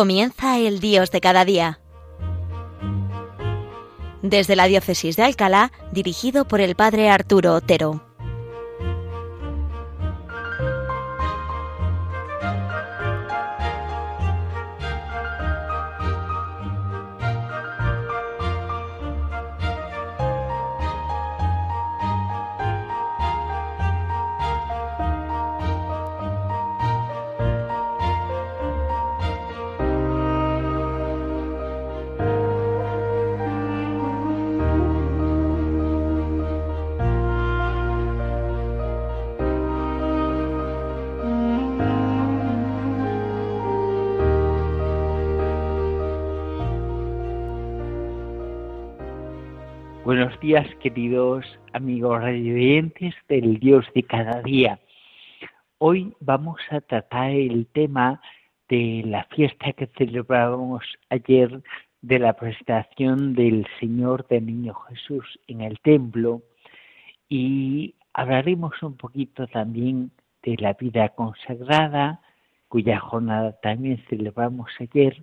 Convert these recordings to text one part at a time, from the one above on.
Comienza el Dios de cada día. Desde la Diócesis de Alcalá, dirigido por el Padre Arturo Otero. Días, queridos amigos radiantes del Dios de cada día. Hoy vamos a tratar el tema de la fiesta que celebramos ayer de la presentación del Señor del Niño Jesús en el templo y hablaremos un poquito también de la vida consagrada, cuya jornada también celebramos ayer,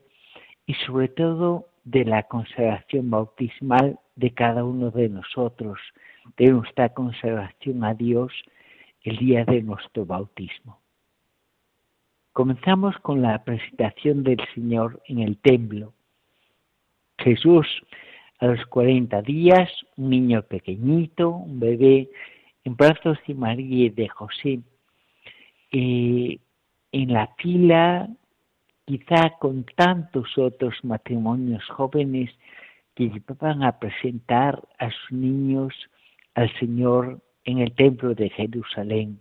y sobre todo de la consagración bautismal de cada uno de nosotros, de nuestra consagración a Dios el día de nuestro bautismo. Comenzamos con la presentación del Señor en el templo. Jesús a los 40 días, un niño pequeñito, un bebé, en brazos de María y de José, eh, en la fila quizá con tantos otros matrimonios jóvenes que llevaban a presentar a sus niños al Señor en el templo de Jerusalén.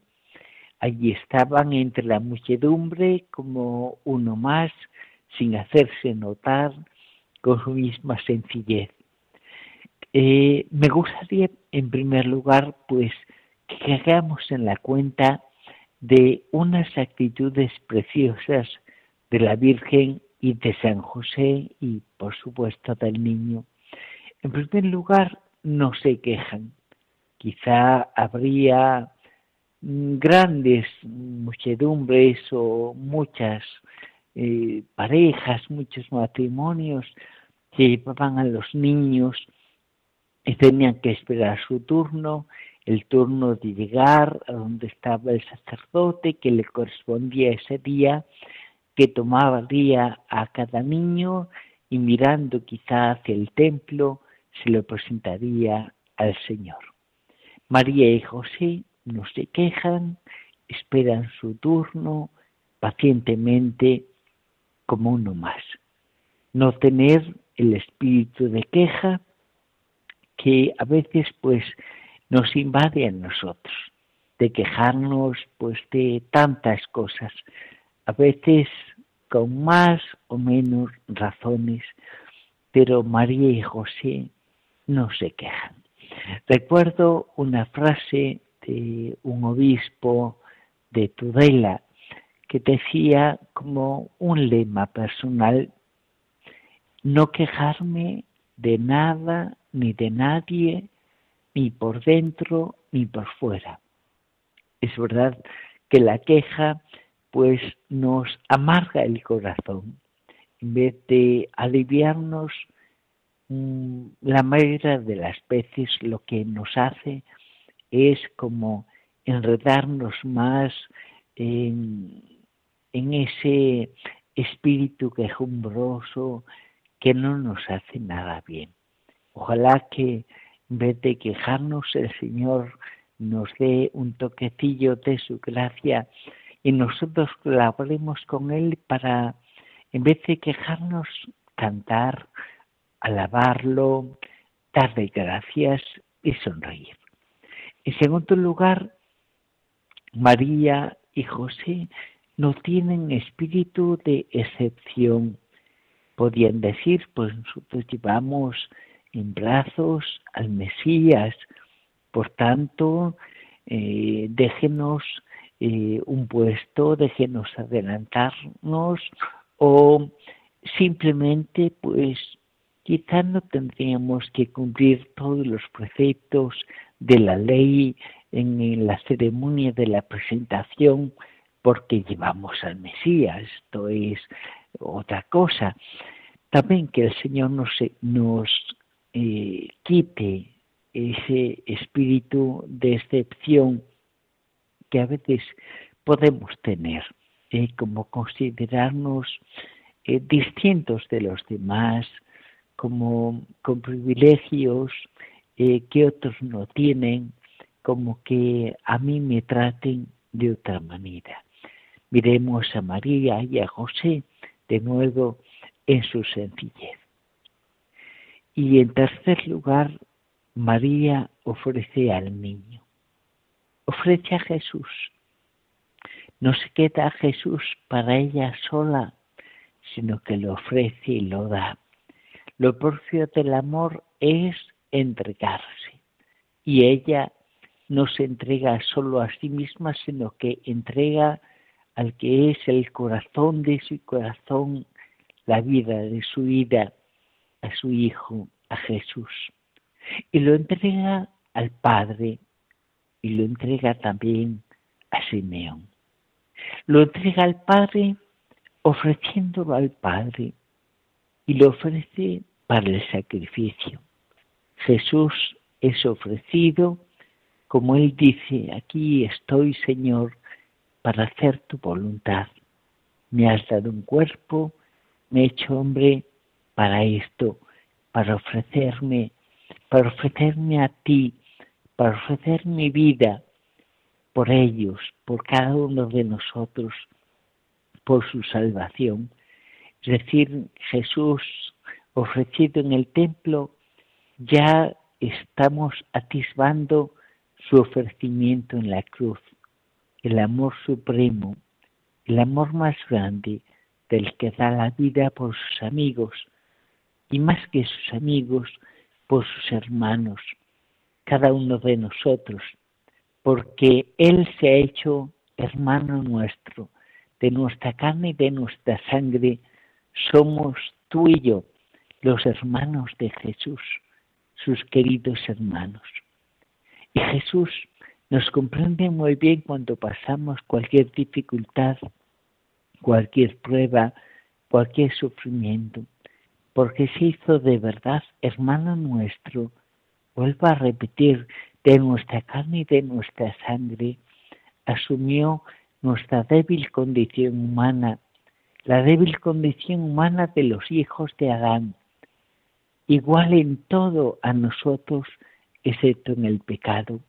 Allí estaban entre la muchedumbre como uno más, sin hacerse notar, con su misma sencillez. Eh, me gustaría, en primer lugar, pues que hagamos en la cuenta de unas actitudes preciosas de la Virgen y de San José y por supuesto del niño. En primer lugar, no se quejan. Quizá habría grandes muchedumbres o muchas eh, parejas, muchos matrimonios que llevaban a los niños y tenían que esperar su turno, el turno de llegar a donde estaba el sacerdote que le correspondía ese día que tomaría a cada niño y mirando quizá hacia el templo se lo presentaría al Señor. María y José no se quejan, esperan su turno pacientemente como uno más. No tener el espíritu de queja que a veces pues nos invade a nosotros, de quejarnos pues de tantas cosas, a veces con más o menos razones, pero María y José no se quejan. Recuerdo una frase de un obispo de Tudela que decía como un lema personal, no quejarme de nada ni de nadie, ni por dentro ni por fuera. Es verdad que la queja pues nos amarga el corazón. En vez de aliviarnos, mm, la mayoría de las veces lo que nos hace es como enredarnos más en, ese espíritu quejumbroso que no nos hace nada bien. Ojalá que en vez de quejarnos el Señor nos dé un toquecillo de su gracia y nosotros colaboremos con Él para, en vez de quejarnos, cantar, alabarlo, darle gracias y sonreír. En segundo lugar, María y José no tienen espíritu de excepción. Podían decir, pues nosotros llevamos en brazos al Mesías, por tanto, eh, déjenos eh, un puesto, déjenos adelantarnos o simplemente pues quizá no tendríamos que cumplir todos los preceptos de la ley en la ceremonia de la presentación porque llevamos al Mesías, esto es otra cosa. También que el Señor nos, nos eh, quite ese espíritu de excepción que a veces podemos tener, eh, como considerarnos eh, distintos de los demás, como con privilegios que otros no tienen, como que a mí me traten de otra manera. Miremos a María y a José de nuevo en su sencillez. Y en tercer lugar, María ofrece al niño, ofrece a Jesús. No se queda a Jesús para ella sola, sino que lo ofrece y lo da. Lo propio del amor es entregarse. Y ella no se entrega solo a sí misma, sino que entrega al que es el corazón de su corazón, la vida de su vida, a su Hijo, a Jesús. Y lo entrega al Padre y lo entrega también a Simeón. Lo entrega al Padre ofreciéndolo al Padre y lo ofrece para el sacrificio. Jesús es ofrecido, como Él dice, aquí estoy Señor para hacer tu voluntad. Me has dado un cuerpo, me he hecho hombre para esto, para ofrecerme, para ofrecerme a ti, para ofrecer mi vida por ellos, por cada uno de nosotros, por su salvación. Es decir, Jesús ofrecido en el templo, ya estamos atisbando su ofrecimiento en la cruz el amor supremo, el amor más grande del que da la vida por sus amigos y más que sus amigos, por sus hermanos, cada uno de nosotros, porque Él se ha hecho hermano nuestro, de nuestra carne y de nuestra sangre, somos tú y yo, los hermanos de Jesús, sus queridos hermanos. Y Jesús nos comprende muy bien cuando pasamos cualquier dificultad, cualquier prueba, cualquier sufrimiento, porque se hizo de verdad hermano nuestro, vuelvo a repetir, de nuestra carne y de nuestra sangre, asumió nuestra débil condición humana, la débil condición humana de los hijos de Adán, igual en todo a nosotros, excepto en el pecado.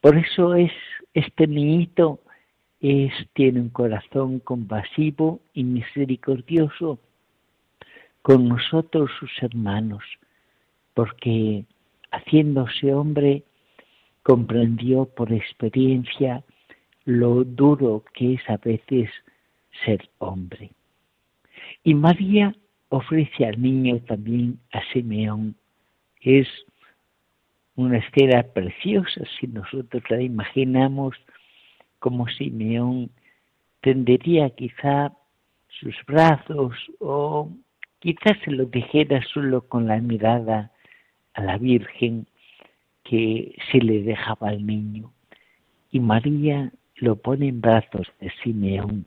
Por eso es este niñito es, tiene un corazón compasivo y misericordioso con nosotros sus hermanos, porque haciéndose hombre comprendió por experiencia lo duro que es a veces ser hombre. Y María ofrece al niño también a Simeón. Es una esfera preciosa si nosotros la imaginamos como Simeón tendería quizá sus brazos o quizás se lo dijera solo con la mirada a la Virgen que se le dejaba al niño. Y María lo pone en brazos de Simeón.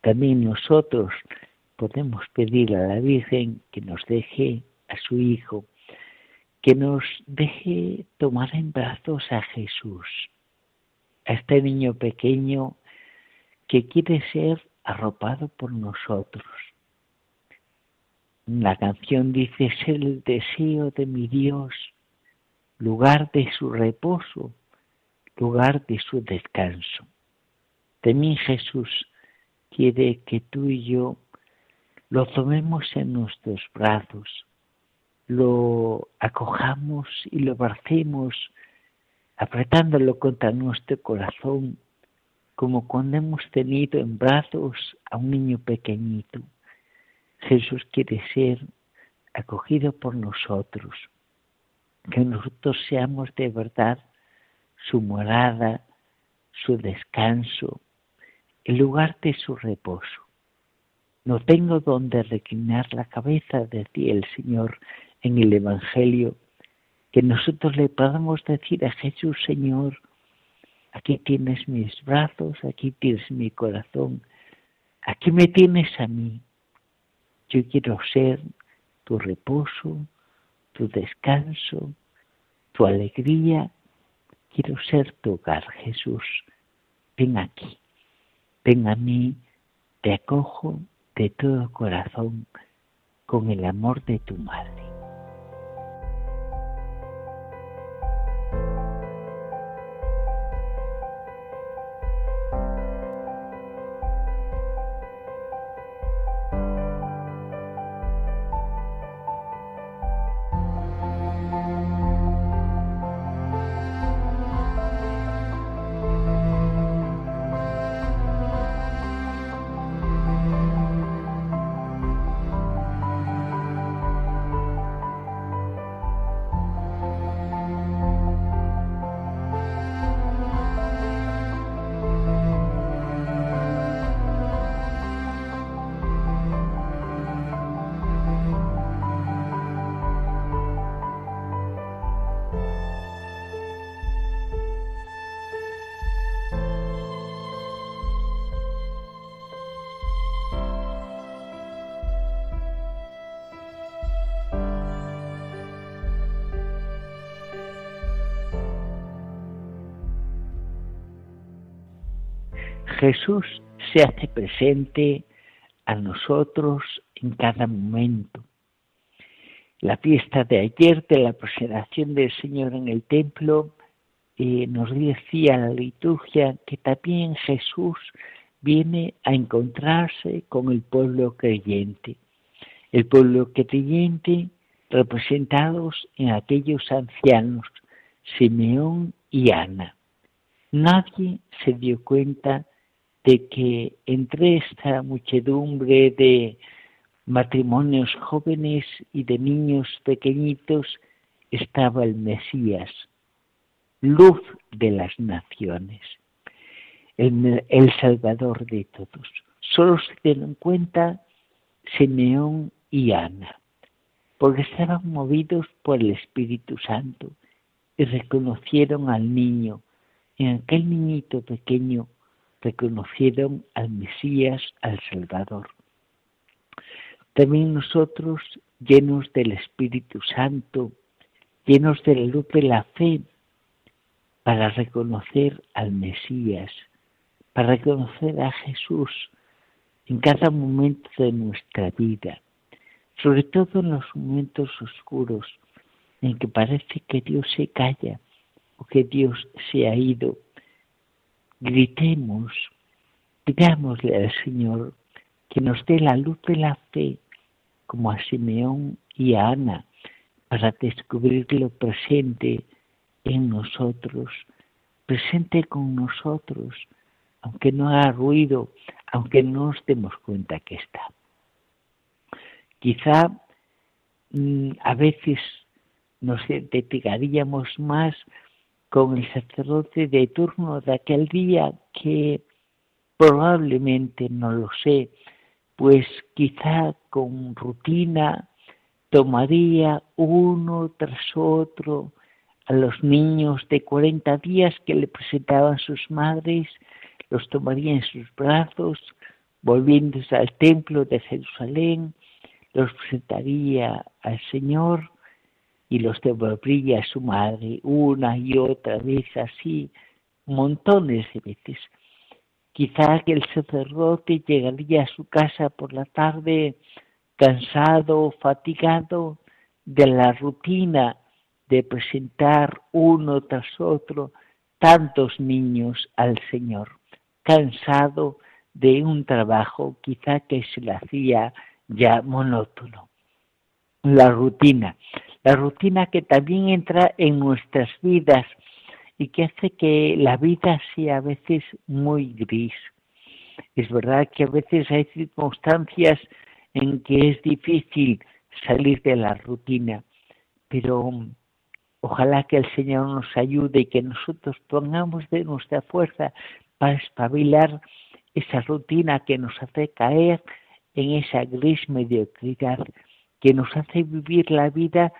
También nosotros podemos pedir a la Virgen que nos deje a su Hijo que nos deje tomar en brazos a Jesús, a este niño pequeño que quiere ser arropado por nosotros. La canción dice, es el deseo de mi Dios, lugar de su reposo, lugar de su descanso. De mí Jesús quiere que tú y yo lo tomemos en nuestros brazos, lo acojamos y lo abracemos, apretándolo contra nuestro corazón, como cuando hemos tenido en brazos a un niño pequeñito. Jesús quiere ser acogido por nosotros, que nosotros seamos de verdad su morada, su descanso, el lugar de su reposo. No tengo donde reclinar la cabeza, decía el Señor en el Evangelio, que nosotros le podamos decir a Jesús, Señor, aquí tienes mis brazos, aquí tienes mi corazón, aquí me tienes a mí. Yo quiero ser tu reposo, tu descanso, tu alegría. Quiero ser tu hogar, Jesús. Ven aquí, ven a mí, te acojo de todo corazón con el amor de tu madre. Jesús se hace presente a nosotros en cada momento. La fiesta de ayer de la presentación del Señor en el templo eh, nos decía la liturgia que también Jesús viene a encontrarse con el pueblo creyente. El pueblo creyente representados en aquellos ancianos, Simeón y Ana. Nadie se dio cuenta de que entre esta muchedumbre de matrimonios jóvenes y de niños pequeñitos estaba el Mesías, luz de las naciones, el, Salvador de todos. Solo se dieron cuenta Simeón y Ana, porque estaban movidos por el Espíritu Santo y reconocieron al niño, en aquel niñito pequeño reconocieron al Mesías, al Salvador. También nosotros, llenos del Espíritu Santo, llenos de la luz de la fe, para reconocer al Mesías, para reconocer a Jesús en cada momento de nuestra vida, sobre todo en los momentos oscuros en que parece que Dios se calla o que Dios se ha ido gritemos, digámosle al Señor que nos dé la luz de la fe, como a Simeón y a Ana, para descubrir lo presente en nosotros, presente con nosotros, aunque no haga ruido, aunque no nos demos cuenta que está. Quizá mm, a veces nos identificaríamos más con el sacerdote de turno de aquel día que probablemente no lo sé, pues quizá con rutina tomaría uno tras otro a los niños de 40 días que le presentaban sus madres, los tomaría en sus brazos, volviéndose al templo de Jerusalén, los presentaría al Señor y los devolvía a su madre una y otra vez así, montones de veces. Quizá que el sacerdote llegaría a su casa por la tarde cansado, fatigado de la rutina de presentar uno tras otro tantos niños al Señor, cansado de un trabajo quizá que se le hacía ya monótono. La rutina la rutina que también entra en nuestras vidas y que hace que la vida sea a veces muy gris. Es verdad que a veces hay circunstancias en que es difícil salir de la rutina, pero ojalá que el Señor nos ayude y que nosotros pongamos de nuestra fuerza para espabilar esa rutina que nos hace caer en esa gris mediocridad, que nos hace vivir la vida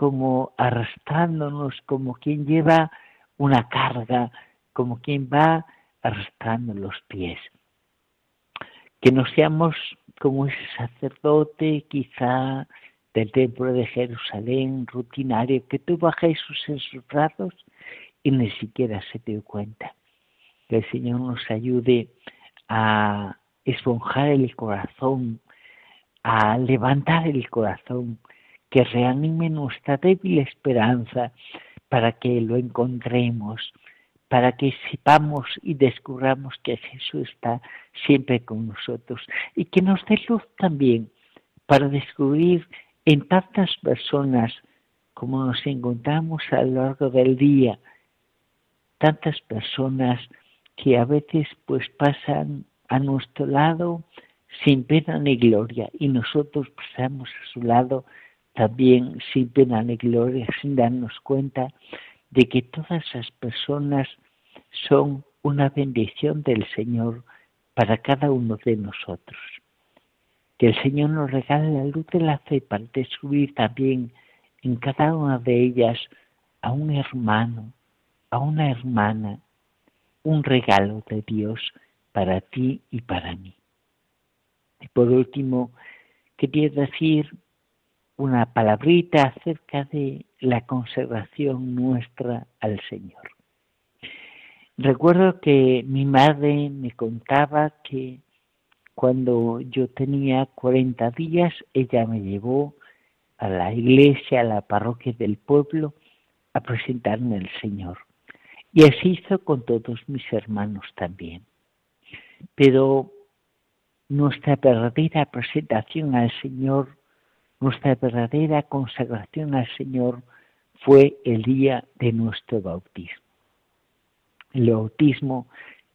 como arrastrándonos, como quien lleva una carga, como quien va arrastrando los pies. que no seamos como ese sacerdote quizá del templo de Jerusalén rutinario que tuvo a Jesús en sus brazos y ni siquiera se dio cuenta. Que el Señor nos ayude a esponjar el corazón, a levantar el corazón, que reanime nuestra débil esperanza para que lo encontremos, para que sepamos y descubramos que Jesús está siempre con nosotros y que nos dé luz también para descubrir en tantas personas como nos encontramos a lo largo del día, tantas personas que a veces pues pasan a nuestro lado sin pena ni gloria y nosotros pasamos a su lado también sin pena ni gloria, sin darnos cuenta de que todas esas personas son una bendición del Señor para cada uno de nosotros. Que el Señor nos regale la luz de la fe para descubrir también en cada una de ellas a un hermano, a una hermana, un regalo de Dios para ti y para mí. Y por último, quería decir una palabrita acerca de la conservación nuestra al Señor. Recuerdo que mi madre me contaba que cuando yo tenía 40 días, ella me llevó a la iglesia, a la parroquia del pueblo, a presentarme al Señor. Y así hizo con todos mis hermanos también. Pero nuestra verdadera presentación al Señor, nuestra verdadera consagración al Señor fue el día de nuestro bautismo. El bautismo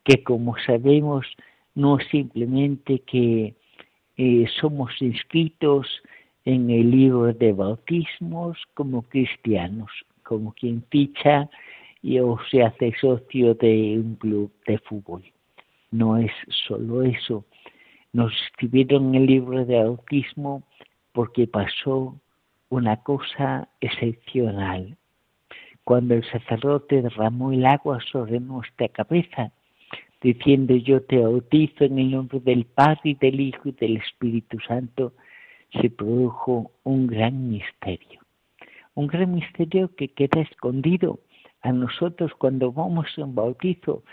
que como sabemos no es simplemente que eh, somos inscritos en el libro de bautismos como cristianos, como quien ficha y o se hace socio de un club de fútbol. No es solo eso. Nos escribieron en el libro de bautismo porque pasó una cosa excepcional. Cuando el sacerdote derramó el agua sobre nuestra cabeza, diciendo yo te bautizo en el nombre del Padre y del Hijo y del Espíritu Santo, se produjo un gran misterio. Un gran misterio que queda escondido a nosotros cuando vamos a un bautizo,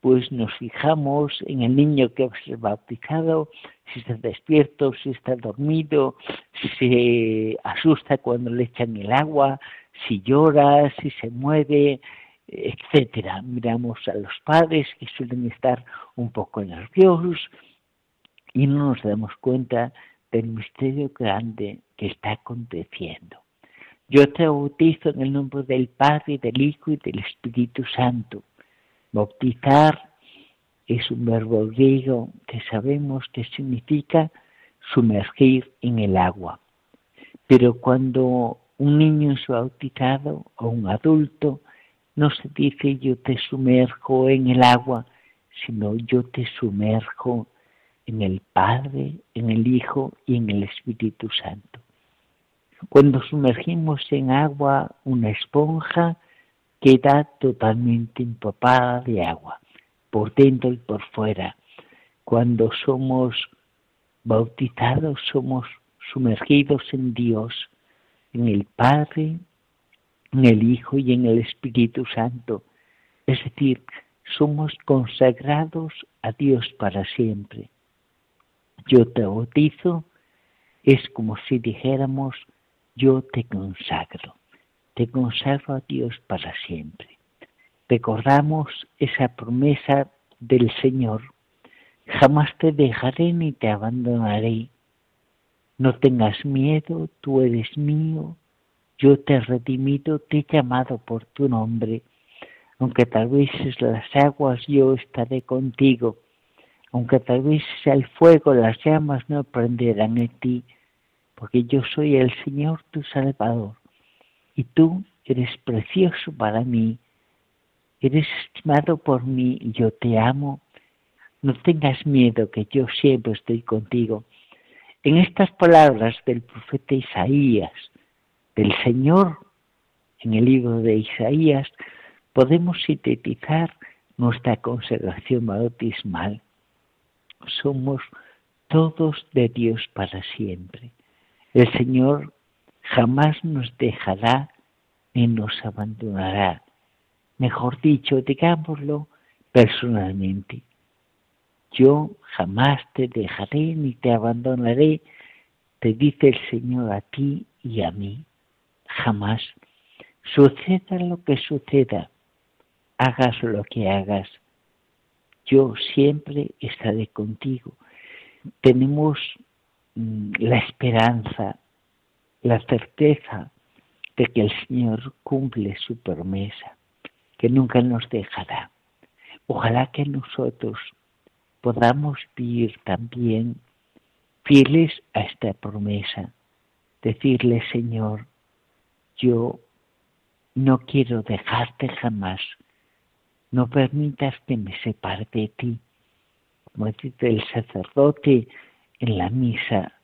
pues nos fijamos en el niño que va a ser bautizado, si está despierto, si está dormido, si se asusta cuando le echan el agua, si llora, si se mueve, etcétera. Miramos a los padres que suelen estar un poco nerviosos y no nos damos cuenta del misterio grande que está aconteciendo. Yo te bautizo en el nombre del Padre, del Hijo y del Espíritu Santo. Bautizar es un verbo griego que sabemos que significa sumergir en el agua. Pero cuando un niño es bautizado o un adulto, no se dice yo te sumerjo en el agua, sino yo te sumerjo en el Padre, en el Hijo y en el Espíritu Santo. Cuando sumergimos en agua una esponja, queda totalmente empapada de agua, por dentro y por fuera. Cuando somos bautizados, somos sumergidos en Dios, en el Padre, en el Hijo y en el Espíritu Santo. Es decir, somos consagrados a Dios para siempre. Yo te bautizo es como si dijéramos yo te consagro, te consagro a Dios para siempre. Recordamos esa promesa del Señor, jamás te dejaré ni te abandonaré. No tengas miedo, tú eres mío, yo te he redimido, te he llamado por tu nombre. Aunque tal vez las aguas, yo estaré contigo. Aunque tal vez sea el fuego, las llamas no prenderán en ti porque yo soy el Señor tu Salvador, y tú eres precioso para mí, eres estimado por mí, yo te amo, no tengas miedo que yo siempre estoy contigo. En estas palabras del profeta Isaías, del Señor, en el libro de Isaías, podemos sintetizar nuestra consagración bautismal. Somos todos de Dios para siempre. El Señor jamás nos dejará ni nos abandonará. Mejor dicho, digámoslo personalmente. Yo jamás te dejaré ni te abandonaré, te dice el Señor a ti y a mí. Jamás. Suceda lo que suceda, hagas lo que hagas, yo siempre estaré contigo. Tenemos mm, la esperanza, la certeza de que el Señor cumple su promesa, que nunca nos dejará. Ojalá que nosotros podamos vivir también fieles a esta promesa, decirle, Señor, yo no quiero dejarte jamás, no permitas que me separe de ti. Como dice el sacerdote en la misa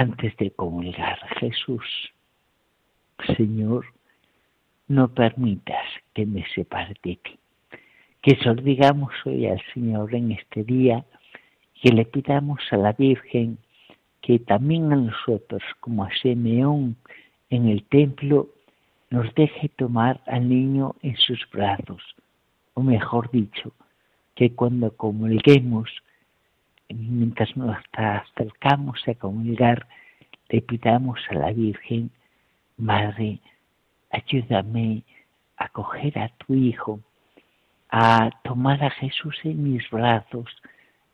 antes de comulgar, Jesús, Señor, no permitas que me separe de ti. Que eso digamos hoy al Señor en este día, que le pidamos a la Virgen que también a nosotros, como a Simeón en el templo, nos deje tomar al niño en sus brazos, o mejor dicho, que cuando comulguemos, mientras nos acercamos a comulgar, le pidamos a la Virgen, Madre, ayúdame a coger a tu Hijo, a tomar a Jesús en mis brazos,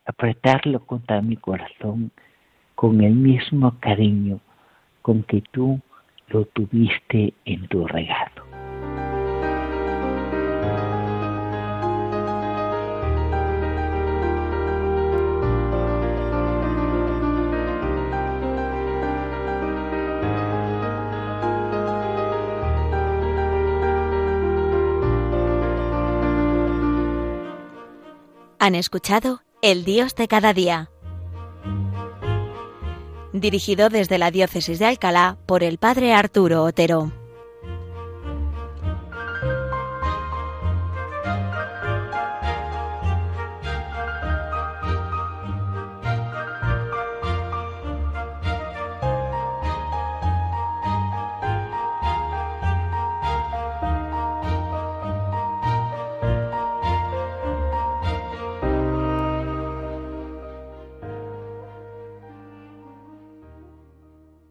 apretarlo contra mi corazón con el mismo cariño con que tú lo tuviste en tu regalo. Han escuchado El Dios de cada día dirigido desde la Diócesis de Alcalá por el Padre Arturo Otero.